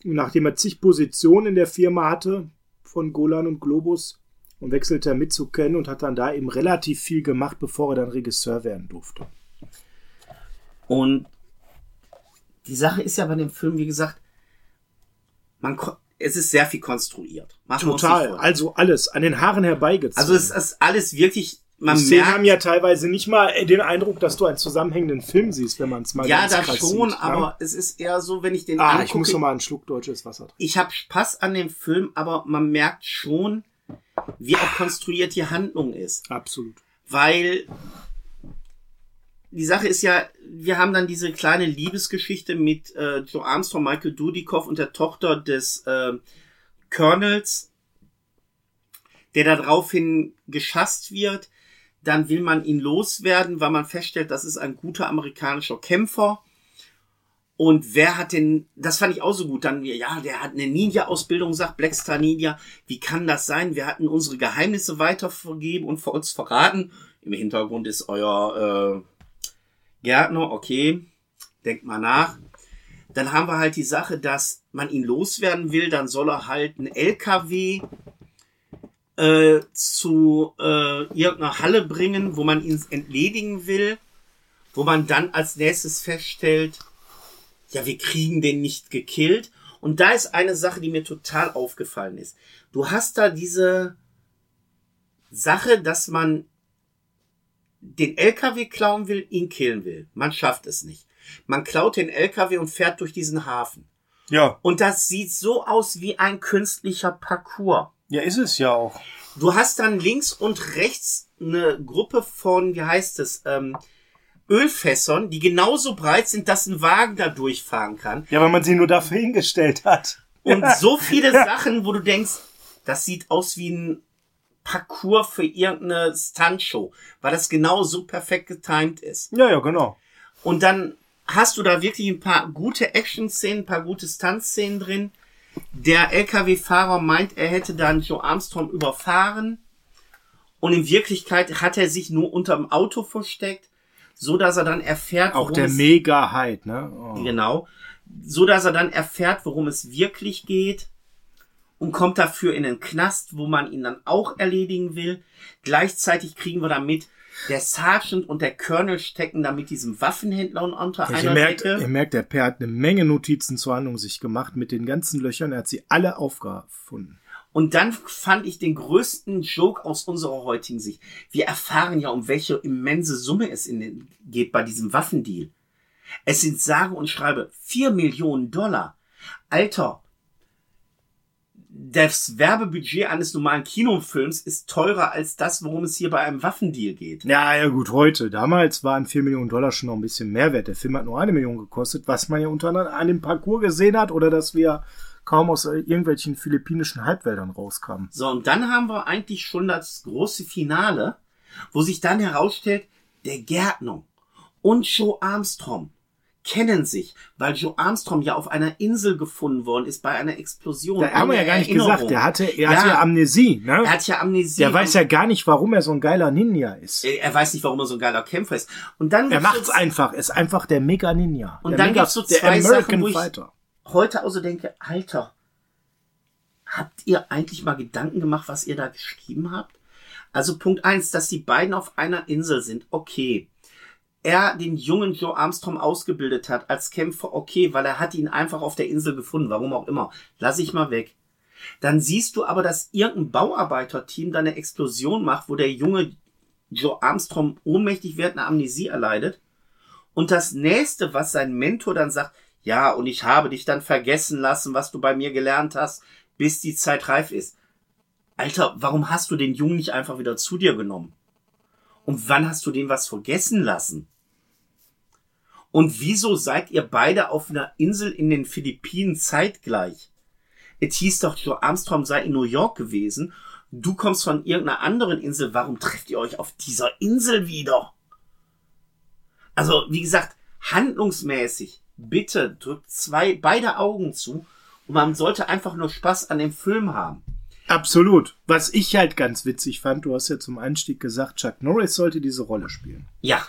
nachdem er zig Positionen in der Firma hatte, von Golan und Globus, und wechselte er mit zu Ken und hat dann da eben relativ viel gemacht, bevor er dann Regisseur werden durfte. Und die Sache ist ja bei dem Film, wie gesagt, man es ist sehr viel konstruiert. Machen Total. Also alles an den Haaren herbeigezogen. Also es ist alles wirklich man die Szenen haben ja teilweise nicht mal den Eindruck, dass du einen zusammenhängenden Film siehst, wenn man es mal Ja, das schon, sieht, aber ja? es ist eher so, wenn ich den Ah, angucke, ich muss noch mal einen Schluck deutsches Wasser trinken. Ich habe Spaß an dem Film, aber man merkt schon, wie auch konstruiert die Handlung ist. Absolut. Weil die Sache ist ja, wir haben dann diese kleine Liebesgeschichte mit äh, Joe Armstrong, Michael Dudikoff und der Tochter des äh, Colonels, der daraufhin geschasst wird. Dann will man ihn loswerden, weil man feststellt, das ist ein guter amerikanischer Kämpfer. Und wer hat denn, das fand ich auch so gut, dann, ja, der hat eine Ninja-Ausbildung, sagt Blackstar Ninja. Wie kann das sein? Wir hatten unsere Geheimnisse weitervergeben und vor uns verraten. Im Hintergrund ist euer äh, Gärtner, okay, denkt mal nach. Dann haben wir halt die Sache, dass man ihn loswerden will, dann soll er halt einen LKW äh, zu äh, irgendeiner Halle bringen, wo man ihn entledigen will, wo man dann als nächstes feststellt, ja, wir kriegen den nicht gekillt. Und da ist eine Sache, die mir total aufgefallen ist. Du hast da diese Sache, dass man den LKW klauen will, ihn killen will. Man schafft es nicht. Man klaut den LKW und fährt durch diesen Hafen. Ja. Und das sieht so aus wie ein künstlicher Parcours. Ja, ist es ja auch. Du hast dann links und rechts eine Gruppe von, wie heißt es, ähm, Ölfässern, die genauso breit sind, dass ein Wagen da durchfahren kann. Ja, weil man sie nur dafür hingestellt hat. Und so viele Sachen, wo du denkst, das sieht aus wie ein Parcours für irgendeine Stuntshow, weil das genau so perfekt getimed ist. Ja, ja, genau. Und dann hast du da wirklich ein paar gute Action-Szenen, ein paar gute Stunt-Szenen drin. Der LKW-Fahrer meint, er hätte dann Joe Armstrong überfahren. Und in Wirklichkeit hat er sich nur unterm Auto versteckt, so dass er dann erfährt, auch der Mega-Hyde, ne? Oh. Genau. So dass er dann erfährt, worum es wirklich geht. Und kommt dafür in den Knast, wo man ihn dann auch erledigen will. Gleichzeitig kriegen wir damit, der Sergeant und der Colonel stecken da mit diesem Waffenhändler unter Ja, einer ihr, merkt, Decke. ihr merkt, der Per hat eine Menge Notizen zur Handlung sich gemacht mit den ganzen Löchern. Er hat sie alle aufgefunden. Und dann fand ich den größten Joke aus unserer heutigen Sicht. Wir erfahren ja, um welche immense Summe es den, geht bei diesem Waffendeal. Es sind sage und schreibe vier Millionen Dollar. Alter, das Werbebudget eines normalen Kinofilms ist teurer als das, worum es hier bei einem Waffendeal geht. Ja, ja gut, heute. Damals waren 4 Millionen Dollar schon noch ein bisschen Mehrwert. Der Film hat nur eine Million gekostet, was man ja unter anderem an dem Parcours gesehen hat oder dass wir kaum aus äh, irgendwelchen philippinischen Halbwäldern rauskamen. So, und dann haben wir eigentlich schon das große Finale, wo sich dann herausstellt, der Gärtner und Joe Armstrong kennen sich, weil Joe Armstrong ja auf einer Insel gefunden worden ist bei einer Explosion. Da haben wir ja gar nicht Erinnerung. gesagt. Der hatte, er Ja. hatte ja Amnesie, ne? Er hat ja Amnesie. Der weiß ja gar nicht, warum er so ein geiler Ninja ist. er, er weiß nicht, warum er so ein geiler Kämpfer ist. Und dann Er macht's einfach. Ist einfach der Mega Ninja. Und der dann Mega, gibt's so zwei Sachen, wo ich- Fighter. heute also denke, Alter, habt ihr eigentlich mal Gedanken gemacht, was ihr da geschrieben habt? Also Punkt eins, dass die beiden auf einer Insel sind, okay. Er den jungen Joe Armstrong ausgebildet hat als Kämpfer, okay, weil er hat ihn einfach auf der Insel gefunden, warum auch immer. Lass ich mal weg. Dann siehst du aber, dass irgendein Bauarbeiterteam da eine Explosion macht, wo der junge Joe Armstrong ohnmächtig wird, eine Amnesie erleidet. Und das nächste, was sein Mentor dann sagt, ja, und ich habe dich dann vergessen lassen, was du bei mir gelernt hast, bis die Zeit reif ist. Alter, warum hast du den Jungen nicht einfach wieder zu dir genommen? Und wann hast du den was vergessen lassen? Und wieso seid ihr beide auf einer Insel in den Philippinen zeitgleich? Es hieß doch, Joe Armstrong sei in New York gewesen. Du kommst von irgendeiner anderen Insel. Warum trefft ihr euch auf dieser Insel wieder? Also, wie gesagt, handlungsmäßig, bitte drückt zwei, beide Augen zu und man sollte einfach nur Spaß an dem Film haben. Absolut. Was ich halt ganz witzig fand, du hast ja zum Einstieg gesagt, Chuck Norris sollte diese Rolle spielen. Ja,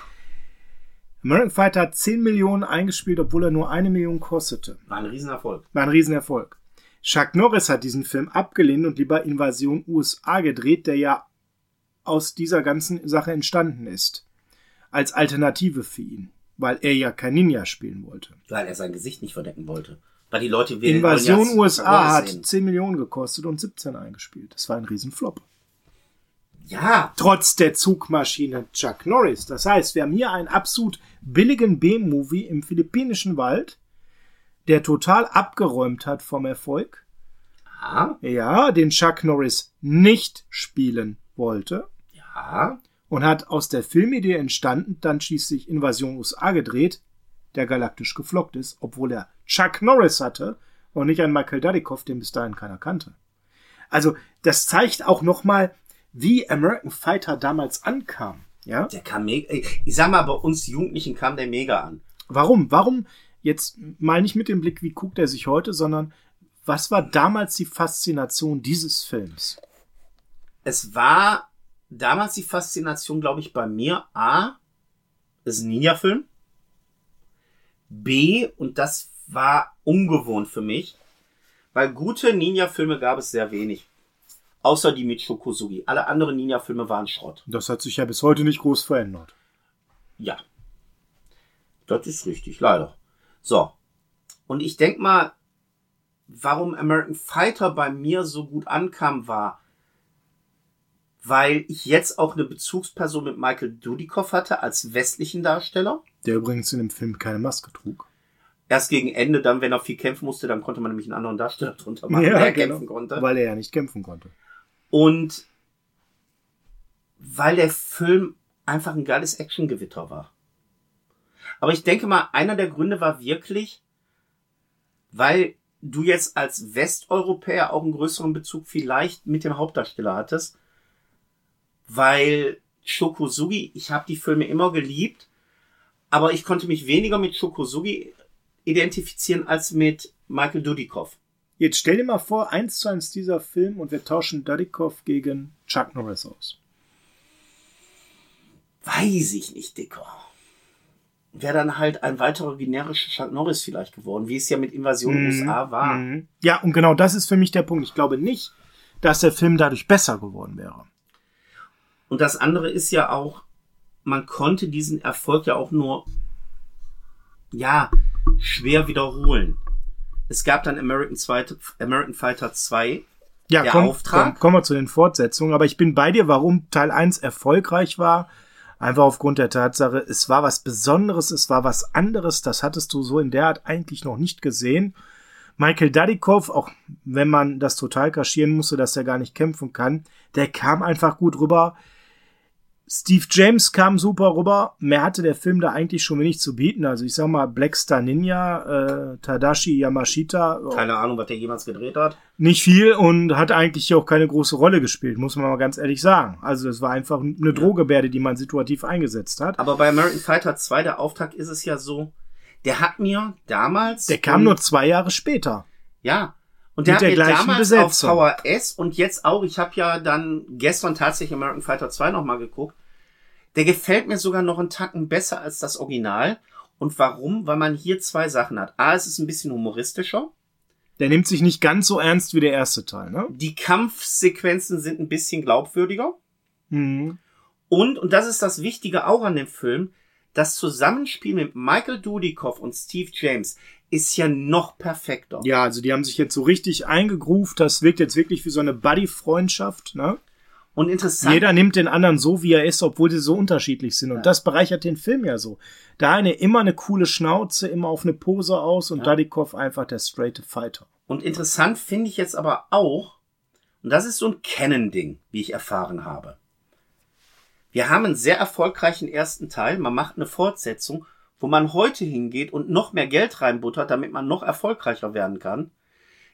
American Fighter hat 10 Millionen eingespielt, obwohl er nur eine Million kostete. war ein Riesenerfolg. War ein Riesenerfolg. Chuck Norris hat diesen Film abgelehnt und lieber Invasion USA gedreht, der ja aus dieser ganzen Sache entstanden ist. Als Alternative für ihn. Weil er ja kein Ninja spielen wollte. Weil er sein Gesicht nicht verdecken wollte. Weil die Leute will- Invasion ja USA hat sehen. 10 Millionen gekostet und 17 eingespielt. Das war ein Riesenflop. Ja, Trotz der Zugmaschine Chuck Norris. Das heißt, wir haben hier einen absolut billigen B-Movie im philippinischen Wald, der total abgeräumt hat vom Erfolg. ja, Ja, den Chuck Norris nicht spielen wollte ja. und hat aus der Filmidee entstanden, dann schließlich Invasion USA gedreht, der galaktisch gefloppt ist, obwohl er Chuck Norris hatte und nicht einen Michael Dudikoff, den bis dahin keiner kannte. Also, das zeigt auch nochmal, wie American Fighter damals ankam. Ja? Der kam mega. Ich sag mal, bei uns Jugendlichen kam der mega an. Warum? Warum jetzt mal nicht mit dem Blick, wie guckt er sich heute, sondern was war damals die Faszination dieses Films? Es war damals die Faszination, glaube ich, bei mir. A, ist ein Ninja-Film. B, und das war ungewohnt für mich, weil gute Ninja-Filme gab es sehr wenig. Außer die mit Shokosugi. Alle anderen Ninja-Filme waren Schrott. Das hat sich ja bis heute nicht groß verändert. Ja. Das ist richtig, leider. So. Und ich denk mal, warum American Fighter bei mir so gut ankam, war, weil ich jetzt auch eine Bezugsperson mit Michael Dudikoff hatte als westlichen Darsteller. Der übrigens in dem Film keine Maske trug. Erst gegen Ende, dann, wenn er viel kämpfen musste, dann konnte man nämlich einen anderen Darsteller drunter machen, der kämpfen konnte. Weil er ja nicht kämpfen konnte. Und weil der Film einfach ein geiles Actiongewitter war. Aber ich denke mal, einer der Gründe war wirklich, weil du jetzt als Westeuropäer auch einen größeren Bezug vielleicht mit dem Hauptdarsteller hattest. Weil Shokosugi, ich habe die Filme immer geliebt, aber ich konnte mich weniger mit Shokosugi identifizieren als mit Michael Dudikoff. Jetzt stell dir mal vor, eins zu eins dieser Film und wir tauschen Dudikoff gegen Chuck Norris aus. Weiß ich nicht, Dicker. wäre dann halt ein weiterer generischer Chuck Norris vielleicht geworden, wie es ja mit Invasion USA war. Mhm. Ja, und genau das ist für mich der Punkt. Ich glaube nicht, dass der Film dadurch besser geworden wäre. Und das andere ist ja auch, man konnte diesen Erfolg ja auch nur, ja, schwer wiederholen. Es gab dann American, 2, American Fighter 2, Ja, Der komm, Auftrag? komm, kommen wir zu den Fortsetzungen. Aber ich bin bei dir, warum Teil 1 erfolgreich war. Einfach aufgrund der Tatsache, es war was Besonderes, es war was anderes. Das hattest du so in der Art eigentlich noch nicht gesehen. Michael Dudikoff, auch wenn man das total kaschieren musste, dass er gar nicht kämpfen kann, der kam einfach gut rüber. Steve James kam super rüber. Mehr hatte der Film da eigentlich schon wenig zu bieten. Also ich sag mal, Blackstar Ninja, äh, Tadashi Yamashita, keine Ahnung, was der jemals gedreht hat. nicht viel und hat eigentlich auch keine große Rolle gespielt, muss man mal ganz ehrlich sagen. Also es war einfach eine Drohgebärde, die man situativ eingesetzt hat. Aber bei American Fighter 2, der Auftakt ist es ja so, der hat mir damals. Der kam nur zwei Jahre später. Ja. Und der Mit hat der mir damals Besetzung. auf VHS und jetzt auch, ich habe ja dann gestern tatsächlich American Fighter 2 nochmal geguckt. Der gefällt mir sogar noch einen Tacken besser als das Original. Und warum? Weil man hier zwei Sachen hat. A, es ist ein bisschen humoristischer. Der nimmt sich nicht ganz so ernst wie der erste Teil, ne? Die Kampfsequenzen sind ein bisschen glaubwürdiger. Mhm. Und, und das ist das Wichtige auch an dem Film, das Zusammenspiel mit Michael Dudikoff und Steve James ist ja noch perfekter. Ja, also die haben sich jetzt so richtig eingegroovt. Das wirkt jetzt wirklich wie so eine Buddy-Freundschaft, ne? Und interessant. Jeder nimmt den anderen so, wie er ist, obwohl sie so unterschiedlich sind. Und Ja. das bereichert den Film ja so. Der eine immer eine coole Schnauze, immer auf eine Pose aus und Ja. Dudikoff einfach der straight Fighter. Und interessant finde ich jetzt aber auch, und das ist so ein Canon-Ding, wie ich erfahren habe. Wir haben einen sehr erfolgreichen ersten Teil, man macht eine Fortsetzung, wo man heute hingeht und noch mehr Geld reinbuttert, damit man noch erfolgreicher werden kann,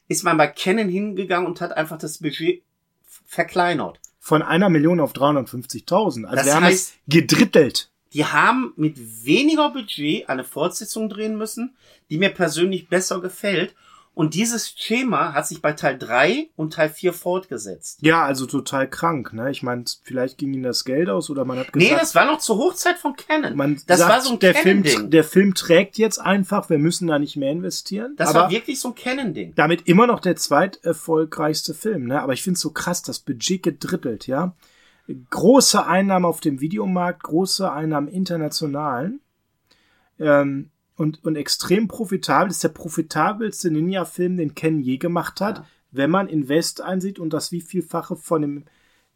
ist man bei Canon hingegangen und hat einfach das Budget verkleinert. Von einer Million auf 350.000. Also Das wir haben heißt- es gedrittelt. Die haben mit weniger Budget eine Fortsetzung drehen müssen, die mir persönlich besser gefällt. Und dieses Schema hat sich bei Teil 3 und Teil 4 fortgesetzt. Ja, also total krank, ne? Ich meine, vielleicht ging ihnen das Geld aus oder man hat Nee, gesagt, das war noch zur Hochzeit von Canon. man das sagt, war so ein der Film, der Film trägt jetzt einfach, wir müssen da nicht mehr investieren. Das war wirklich so ein Canon-Ding. damit immer noch der zweiterfolgreichste Film, ne? Aber ich finde es so krass, das Budget gedrittelt, ja? Große Einnahmen auf dem Videomarkt, große Einnahmen internationalen. Ähm, und, und extrem profitabel. Das ist der profitabelste Ninja-Film, den Ken je gemacht hat, Ja. wenn man Invest einsieht und das wievielfache von dem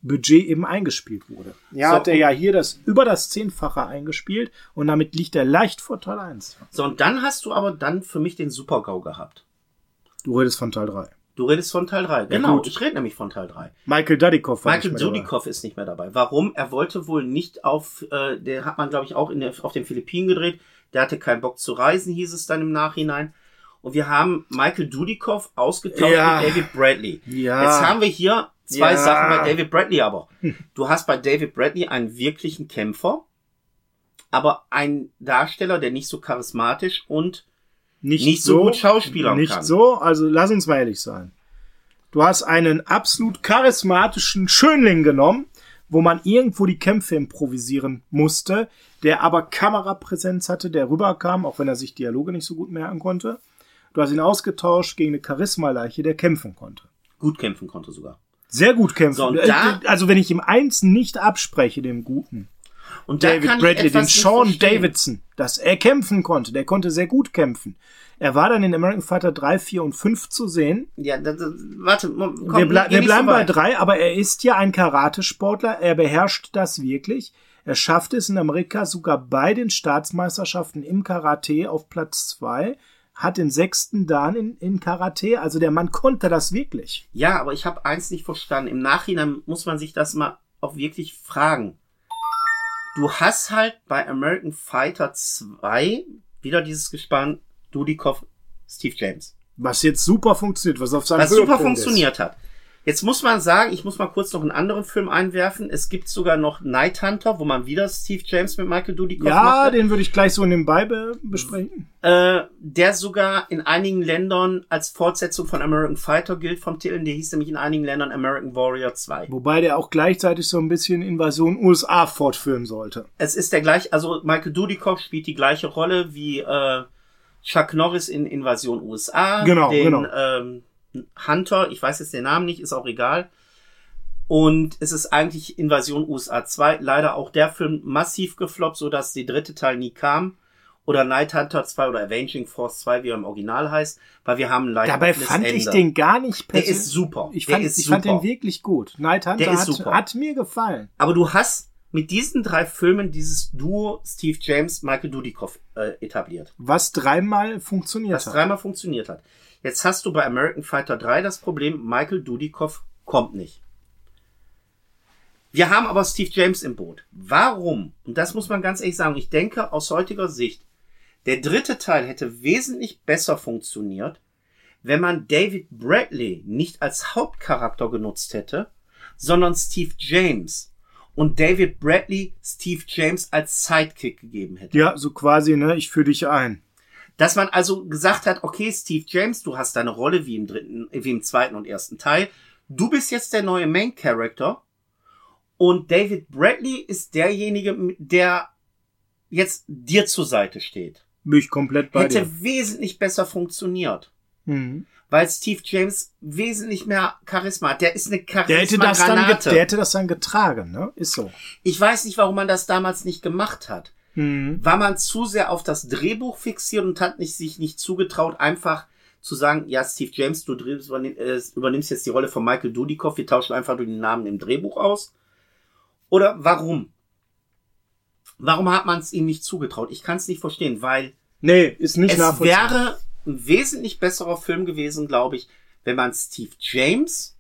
Budget eben eingespielt wurde. Ja, So, hat er ja hier das über das Zehnfache eingespielt und damit liegt er leicht vor Teil 1. So, und dann hast du aber dann für mich den Super-GAU gehabt. Du redest von Teil 3. Du redest von Teil 3. Genau, gut. ich rede nämlich von Teil 3. Michael Dudikoff war Michael. Dudikoff ist nicht mehr dabei. Warum? Er wollte wohl nicht auf, äh, der hat man glaube ich auch in der, auf den Philippinen gedreht. Der hatte keinen Bock zu reisen, hieß es dann im Nachhinein. Und wir haben Michael Dudikoff ausgetauscht Ja. mit David Bradley. Ja. Jetzt haben wir hier zwei Ja. Sachen bei David Bradley aber. Du hast bei David Bradley einen wirklichen Kämpfer, aber einen Darsteller, der nicht so charismatisch und nicht, nicht so gut schauspielern nicht kann. so, also lass uns mal ehrlich sein. Du hast einen absolut charismatischen Schönling genommen, wo man irgendwo die Kämpfe improvisieren musste, der aber Kamerapräsenz hatte, der rüberkam, auch wenn er sich Dialoge nicht so gut merken konnte. Du hast ihn ausgetauscht gegen eine Charismaleiche, der kämpfen konnte. gut kämpfen konnte sogar. Sehr gut kämpfen. So, und da- also wenn ich ihm eins nicht abspreche, dem Guten, Und da David Bradley, den Sean. Davidson, dass er kämpfen konnte. Der konnte sehr gut kämpfen. Er war dann in American Fighter 3, 4 und 5 zu sehen. Ja, das, das, warte, komm, wir, ble wir bleiben so bei weit. 3, aber er ist ja ein Karatesportler. Er beherrscht das wirklich. Er schafft es in Amerika sogar bei den Staatsmeisterschaften im Karate auf Platz 2. Hat den sechsten Dan in, in Karate. Also der Mann konnte das wirklich. Ja, aber ich habe eins nicht verstanden. Im Nachhinein muss man sich das mal auch wirklich fragen. Du hast halt bei American Fighter 2 wieder dieses Gespann Dudikoff, Steve James. Was jetzt super funktioniert, was auf seinem Was super Höhepunkt ist. funktioniert hat. Jetzt muss man sagen, ich muss mal kurz noch einen anderen Film einwerfen. Es gibt sogar noch Night Hunter, wo man wieder Steve James mit Michael Dudikoff Ja, macht. den würde ich gleich so nebenbei be besprechen. Äh, der sogar in einigen Ländern als Fortsetzung von American Fighter gilt vom Titel. Der hieß nämlich in einigen Ländern American Warrior 2. Wobei der auch gleichzeitig so ein bisschen Invasion USA fortführen sollte. Es ist der gleich, also Michael Dudikoff spielt die gleiche Rolle wie äh, Chuck Norris in Invasion USA. Genau, den, genau. Ähm, Hunter, ich weiß jetzt den Namen nicht, ist auch egal. Und es ist eigentlich Invasion USA 2. Leider auch der Film massiv gefloppt, so dass die dritte Teil nie kam. Oder Night Hunter 2 oder Avenging Force 2, wie er im Original heißt, weil wir haben leider Dabei fand ich Ende. den gar nicht Der persönlich- ist super. Ich Der fand, ich fand den wirklich gut. Night Hunter Der ist hat, super. hat mir gefallen. Aber du hast mit diesen drei Filmen dieses Duo Steve James, Michael Dudikoff äh, etabliert. Was dreimal funktioniert was hat. dreimal funktioniert hat. Jetzt hast du bei American Fighter 3 das Problem, Michael Dudikoff kommt nicht. Wir haben aber Steve James im Boot. Warum? Und das muss man ganz ehrlich sagen. Ich denke aus heutiger Sicht, der dritte Teil hätte wesentlich besser funktioniert, wenn man David Bradley nicht als Hauptcharakter genutzt hätte, sondern Steve James und David Bradley Steve James als Sidekick gegeben hätte. Ja, so quasi, ne, ich führe dich ein. Dass man also gesagt hat, okay, Steve James, du hast deine Rolle wie im dritten, wie im zweiten und ersten Teil. Du bist jetzt der neue Main Character. Und David Bradley ist derjenige, der jetzt dir zur Seite steht. Bin ich komplett bei Hätte dir. wesentlich besser funktioniert. Mhm. Weil Steve James wesentlich mehr Charisma hat. Der ist eine Der hätte das dann, der hätte das dann getragen, ne? Ist so. Ich weiß nicht, warum man das damals nicht gemacht hat. Mhm. war man zu sehr auf das Drehbuch fixiert und hat nicht, sich nicht zugetraut, einfach zu sagen, ja, Steve James, du äh, übernimmst jetzt die Rolle von Michael Dudikoff, wir tauschen einfach nur den Namen im Drehbuch aus. Oder warum? Warum hat man es ihm nicht zugetraut? Ich kann es nicht verstehen, weil Nee, ist nicht es nachvollziehbar. wäre ein wesentlich besserer Film gewesen, glaube ich, wenn man Steve James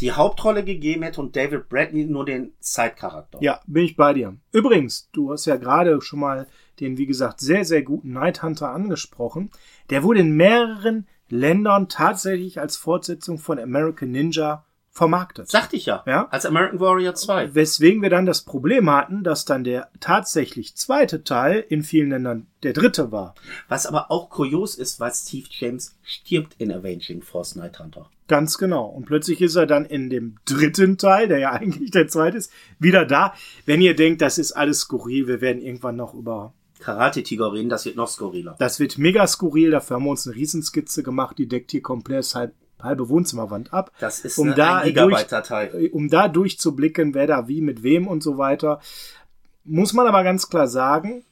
die Hauptrolle gegeben hätte und David Bradley nur den Side-Charakter. Ja, bin ich bei dir. Übrigens, du hast ja gerade schon mal den, wie gesagt, sehr, sehr guten Night Hunter angesprochen. Der wurde in mehreren Ländern tatsächlich als Fortsetzung von American Ninja vermarktet. Sagte ich ja. Ja. Als American Warrior 2. Weswegen wir dann das Problem hatten, dass dann der tatsächlich zweite Teil in vielen Ländern der dritte war. Was aber auch kurios ist, weil Steve James stirbt in Avenging Force Night Hunter. Ganz genau. Und plötzlich ist er dann in dem dritten Teil, der ja eigentlich der zweite ist, wieder da. Wenn ihr denkt, das ist alles skurril, wir werden irgendwann noch über Karate Tiger reden, das wird noch skurriler. Das wird mega skurril. Dafür haben wir uns eine Riesenskizze gemacht. Die deckt hier komplett halb, halbe Wohnzimmerwand ab. Das ist um eine da 1 Gigabyte Datei. durch, um da durchzublicken, wer da wie mit wem und so weiter. Muss man aber ganz klar sagen,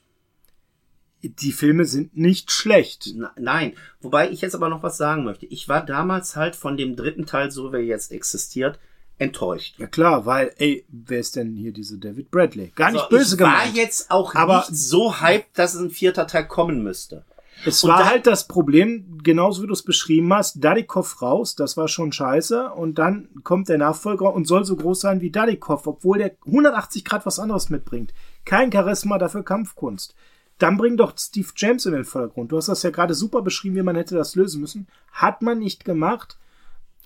die Filme sind nicht schlecht. Nein, wobei ich jetzt aber noch was sagen möchte. Ich war damals halt von dem dritten Teil, so wie er jetzt existiert, enttäuscht. Ja klar, weil, ey, wer ist denn hier diese David Bradley? Gar nicht So, böse ich war gemeint. jetzt auch Aber- nicht so hyped, dass ein vierter Teil kommen müsste. Es Und war da- halt das Problem, genauso wie du es beschrieben hast, Dadikoff raus, das war schon scheiße. Und dann kommt der Nachfolger und soll so groß sein wie Dadikoff, obwohl der 180 Grad was anderes mitbringt. Kein Charisma, dafür Kampfkunst. Dann bring doch Steve James in den Vordergrund. Du hast das ja gerade super beschrieben, wie man hätte das lösen müssen. Hat man nicht gemacht.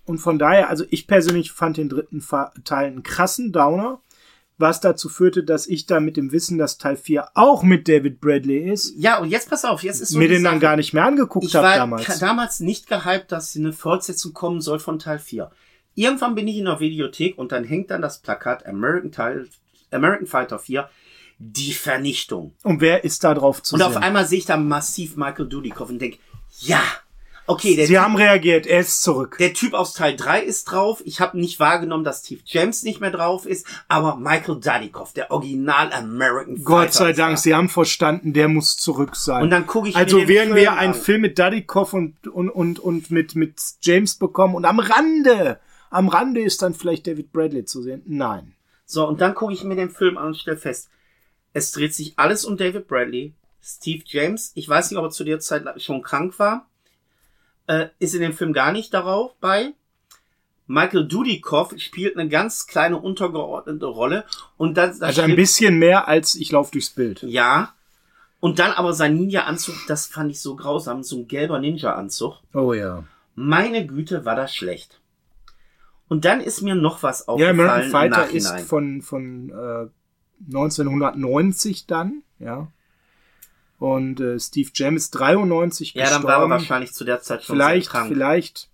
Und von daher, also ich persönlich fand den dritten Teil einen krassen Downer, was dazu führte, dass ich da mit dem Wissen, dass Teil 4 auch mit David Bradley ist, Ja, und jetzt pass auf, jetzt ist so mir den dann Sache. gar nicht mehr angeguckt habe damals. damals nicht gehypt, dass eine Fortsetzung kommen soll von Teil 4. Irgendwann bin ich in der Videothek und dann hängt dann das Plakat American, Teil, American Fighter 4, die Vernichtung. Und wer ist da drauf zu Und sehen? auf einmal sehe ich da massiv Michael Dudikoff und denke, ja, okay, der Sie typ, haben reagiert, er ist zurück. der typ aus Teil 3 ist drauf. Ich habe nicht wahrgenommen, dass Steve James nicht mehr drauf ist, aber Michael Dudikoff, der Original American Fighter. Gott sei ist Dank, da. Sie haben verstanden, der muss zurück sein. Und dann gucke ich also mir den werden wir einen. Film mit Dadikoff und, und, und, und mit, mit James bekommen und am Rande, am Rande ist dann vielleicht David Bradley zu sehen. Nein. So, und dann gucke ich mir den Film an und stelle fest, es dreht sich alles um David Bradley, Steve James, ich weiß nicht, ob er zu der Zeit schon krank war, äh, ist in dem Film gar nicht darauf bei. Michael Dudikoff spielt eine ganz kleine untergeordnete Rolle und das, das Also ein bisschen mehr als ich laufe durchs Bild. ja. Und dann aber sein Ninja-Anzug, das fand ich so grausam, so ein gelber Ninja-Anzug. Oh ja. Meine Güte, war das schlecht. Und dann ist mir noch was Ja, American aufgefallen Fighter ist von, von äh, 1990 dann, ja. Und äh, Steve Jam ist 93 ja, dann gestorben. war er wahrscheinlich zu der Zeit schon vielleicht, krank. vielleicht.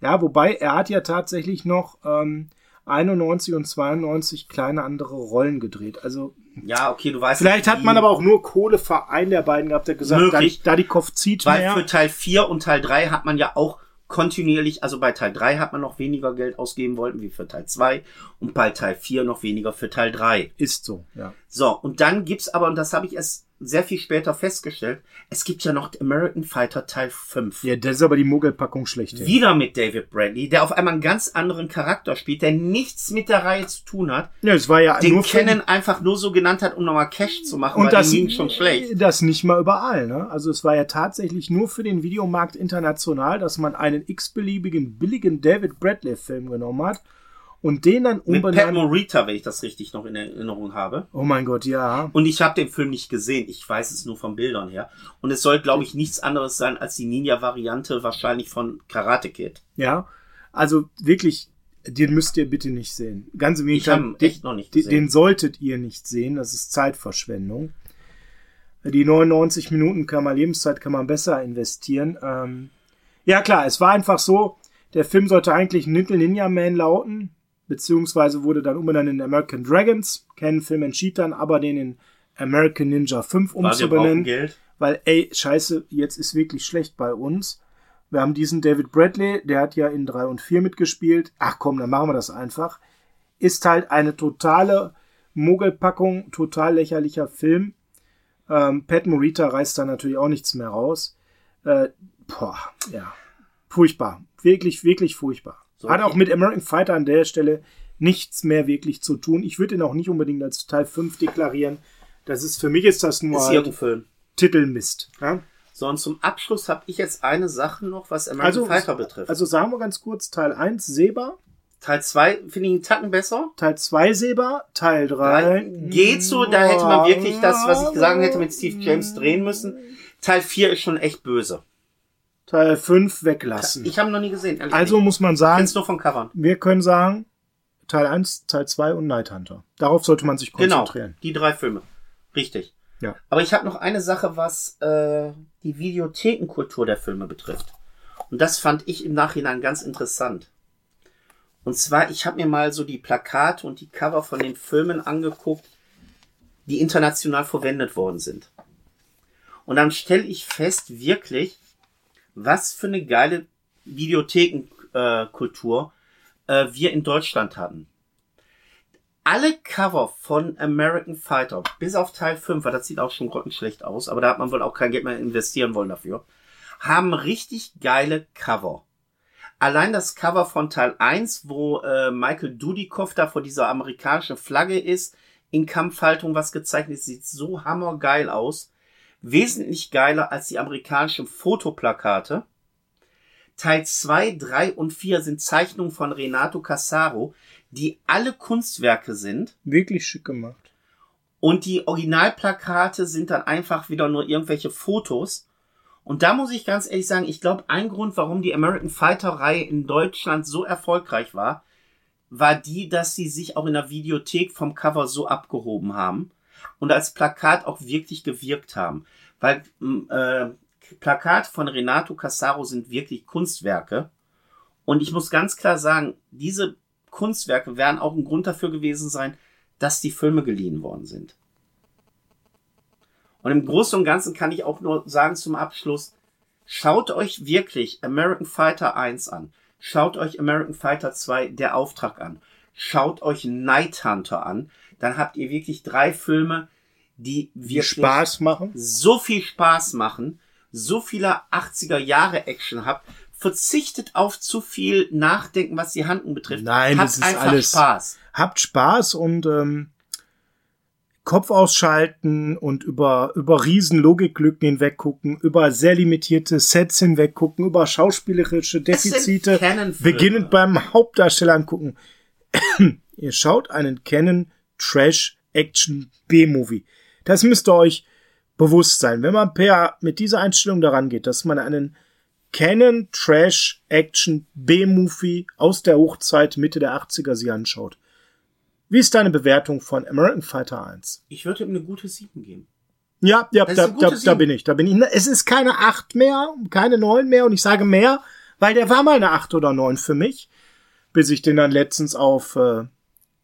Ja, wobei er hat ja tatsächlich noch ähm, 91 und 92 kleine andere Rollen gedreht. Also Ja, okay, du weißt vielleicht hat man aber auch nur Kohle für einen der beiden gehabt, der gesagt, da, Möglich. da die Kopf zieht Weil mehr. für Teil 4 und Teil 3 hat man ja auch kontinuierlich, also bei Teil 3 hat man noch weniger Geld ausgeben wollten wie für Teil 2 und bei Teil 4 noch weniger für Teil 3. Ist so, ja. So, und dann gibt's aber, und das habe ich erst sehr viel später festgestellt, es gibt ja noch American Fighter Teil 5. Ja, das ist aber die Muggelpackung schlecht. Wieder mit David Bradley, der auf einmal einen ganz anderen Charakter spielt, der nichts mit der Reihe zu tun hat, Ja, es war ja den Kennen einfach nur so genannt hat, um nochmal Cash zu machen, und das, ging schon schlecht. das nicht mal überall. Ne? Also es war ja tatsächlich nur für den Videomarkt international, dass man einen x-beliebigen billigen David Bradley-Film genommen hat und den dann Mit Pat umbenannt. Morita, wenn ich das richtig noch in Erinnerung habe. Oh mein Gott, ja. Und ich habe den Film nicht gesehen. Ich weiß es nur von Bildern her. Und es soll, glaube ich, nichts anderes sein als die Ninja-Variante wahrscheinlich von Karate Kid. Ja. Also wirklich, den müsst ihr bitte nicht sehen. Ganz im Ich Gegenteil, habe echt noch nicht den, gesehen. den solltet ihr nicht sehen. Das ist Zeitverschwendung. Die 99 Minuten kann man Lebenszeit kann man besser investieren. Ähm, ja klar, es war einfach so, der Film sollte eigentlich Little Ninja Man lauten, beziehungsweise wurde dann umbenannt in American Dragons. Ken Film entschied dann aber den in American Ninja 5 Weil wir brauchen umzubenennen, Geld. weil ey, scheiße, jetzt ist wirklich schlecht bei uns. Wir haben diesen David Bradley, der hat ja in 3 und 4 mitgespielt. Ach komm, dann machen wir das einfach. Ist halt eine totale Muggelpackung, total lächerlicher Film. Ähm, Pat Morita reißt da natürlich auch nichts mehr raus. Äh, boah, ja. Furchtbar. Wirklich, wirklich furchtbar. So, Hat auch mit American Fighter an der Stelle nichts mehr wirklich zu tun. Ich würde ihn auch nicht unbedingt als Teil 5 deklarieren. Das ist, für mich ist das nur Ist halt Film. Titelmist. Ja? So, und zum Abschluss habe ich jetzt eine Sache noch, was American Fighter betrifft. also sagen wir ganz kurz, Teil 1 sehbar, Teil 2 finde ich einen Tacken besser. Teil 2 sehbar, Teil 3 Geht so, da hätte man wirklich das, was ich gesagt hätte, mit Steve James drehen müssen. Teil 4 ist schon echt böse. Teil 5 weglassen. Ich habe noch nie gesehen. also nicht. muss man sagen, nur von Covern. wir können sagen, Teil 1, Teil 2 und Night Hunter. Darauf sollte man sich Genau, konzentrieren. die drei Filme. Richtig. Ja. Aber ich habe noch eine Sache, was äh, die Videothekenkultur der Filme betrifft. Und das fand ich im Nachhinein ganz interessant. Und zwar, ich habe mir mal so die Plakate und die Cover von den Filmen angeguckt, die international verwendet worden sind. Und dann stelle ich fest, wirklich, was für eine geile Videothekenkultur äh, äh, wir in Deutschland hatten alle Cover von American Fighter, bis auf Teil 5, weil das sieht auch schon grottenschlecht aus, aber da hat man wohl auch kein Geld mehr investieren wollen dafür, haben richtig geile Cover. Allein das Cover von Teil 1, wo äh, Michael Dudikoff da vor dieser amerikanischen Flagge ist, in Kampfhaltung was gezeichnet sieht so hammergeil aus. Wesentlich geiler als die amerikanischen Fotoplakate. Teil 2, 3 und 4 sind Zeichnungen von Renato Casaro, die alle Kunstwerke sind. Wirklich schick gemacht. Und die Originalplakate sind dann einfach wieder nur irgendwelche Fotos. Und da muss ich ganz ehrlich sagen, ich glaube, ein Grund, warum die American Fighter Reihe in Deutschland so erfolgreich war, war die, dass sie sich auch in der Videothek vom Cover so abgehoben haben und als Plakat auch wirklich gewirkt haben. Weil äh, Plakat von Renato Casaro sind wirklich Kunstwerke. Und ich muss ganz klar sagen, diese Kunstwerke werden auch ein Grund dafür gewesen sein, dass die Filme geliehen worden sind. Und im Großen und Ganzen kann ich auch nur sagen zum Abschluss, schaut euch wirklich American Fighter 1 an. Schaut euch American Fighter 2 Der Auftrag an. Schaut euch Night Hunter an. Dann habt ihr wirklich drei Filme, die wirklich Spaß machen. so viel Spaß machen, so viele 80er Jahre Action habt, verzichtet auf zu viel Nachdenken, was die Handlung betrifft. Nein, habt das ist einfach alles- Spaß. Habt Spaß und ähm, Kopf ausschalten und über, über riesen Logiklücken hinweggucken, über sehr limitierte Sets hinweggucken, über schauspielerische Defizite, beginnend beim Hauptdarsteller angucken. Ihr schaut einen Canon Trash Action B-Movie. Das müsst ihr euch bewusst sein. Wenn man per, mit dieser Einstellung daran geht, dass man einen Canon Trash Action B-Movie aus der Hochzeit Mitte der 80er sie anschaut. Wie ist deine Bewertung von American Fighter 1? Ich würde ihm eine gute 7 geben. Ja, ja, da, da, da bin ich. Da bin ich. Es ist keine 8 mehr, keine 9 mehr und ich sage mehr, weil der war mal eine 8 oder 9 für mich, bis ich den dann letztens auf äh,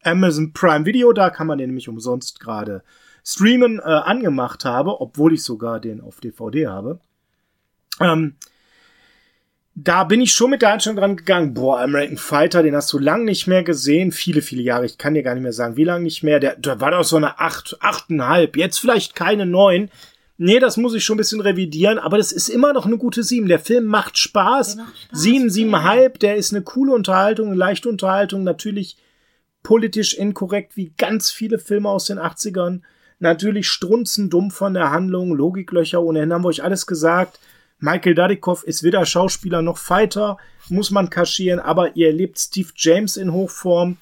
Amazon Prime Video, da kann man den nämlich umsonst gerade streamen, äh, angemacht habe, obwohl ich sogar den auf DVD habe. Ähm, da bin ich schon mit der Einstellung dran gegangen, boah, American Fighter, den hast du lang nicht mehr gesehen, viele, viele Jahre, ich kann dir gar nicht mehr sagen, wie lange nicht mehr, der, der war doch so eine 8, 8,5, jetzt vielleicht keine 9. Nee, das muss ich schon ein bisschen revidieren, aber das ist immer noch eine gute 7. Der Film macht Spaß. Der macht Spaß, 7, 7,5, der ist eine coole Unterhaltung, eine leichte Unterhaltung, natürlich politisch inkorrekt, wie ganz viele Filme aus den 80ern. Natürlich strunzendumm von der Handlung, Logiklöcher ohne Ende, haben wir euch alles gesagt. Michael Dudikoff ist weder Schauspieler noch Fighter, muss man kaschieren, aber ihr erlebt Steve James in Hochform.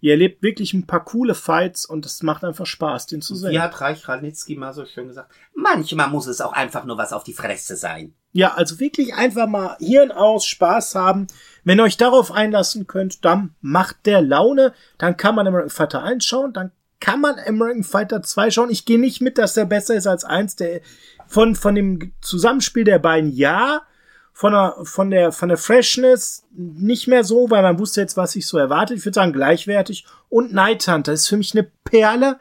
Ihr erlebt wirklich ein paar coole Fights und es macht einfach Spaß, den zu sehen. Wie hat Reich Ranitzky mal so schön gesagt? Manchmal muss es auch einfach nur was auf die Fresse sein. Ja, also wirklich einfach mal Hirn aus, Spaß haben. Wenn ihr euch darauf einlassen könnt, dann macht der Laune. Dann kann man American Fighter 1 schauen, dann kann man American Fighter 2 schauen. Ich gehe nicht mit, dass der besser ist als 1. Der, von, von dem Zusammenspiel der beiden ja. Von der, von der, von der Freshness nicht mehr so, weil man wusste jetzt, was sich so erwartet. Ich würde sagen, gleichwertig. Und Night Hunter ist für mich eine Perle.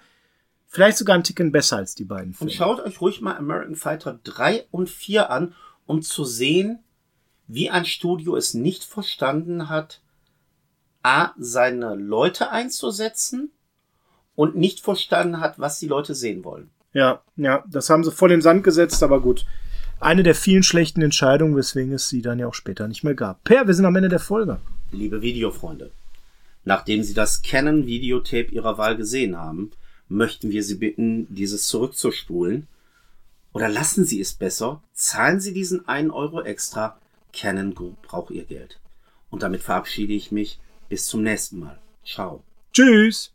Vielleicht sogar ein Ticken besser als die beiden Und Filme. schaut euch ruhig mal American Fighter 3 und 4 an, um zu sehen, wie ein Studio es nicht verstanden hat, A, seine Leute einzusetzen und nicht verstanden hat, was die Leute sehen wollen. Ja, ja, das haben sie voll in den Sand gesetzt, aber gut. Eine der vielen schlechten Entscheidungen, weswegen es sie dann ja auch später nicht mehr gab. Per, wir sind am Ende der Folge. Liebe Videofreunde, nachdem Sie das Canon Videotape Ihrer Wahl gesehen haben, möchten wir Sie bitten, dieses zurückzuspulen. Oder lassen Sie es besser, zahlen Sie diesen 1 Euro extra. Canon Group braucht Ihr Geld. Und damit verabschiede ich mich. Bis zum nächsten Mal. Ciao. Tschüss!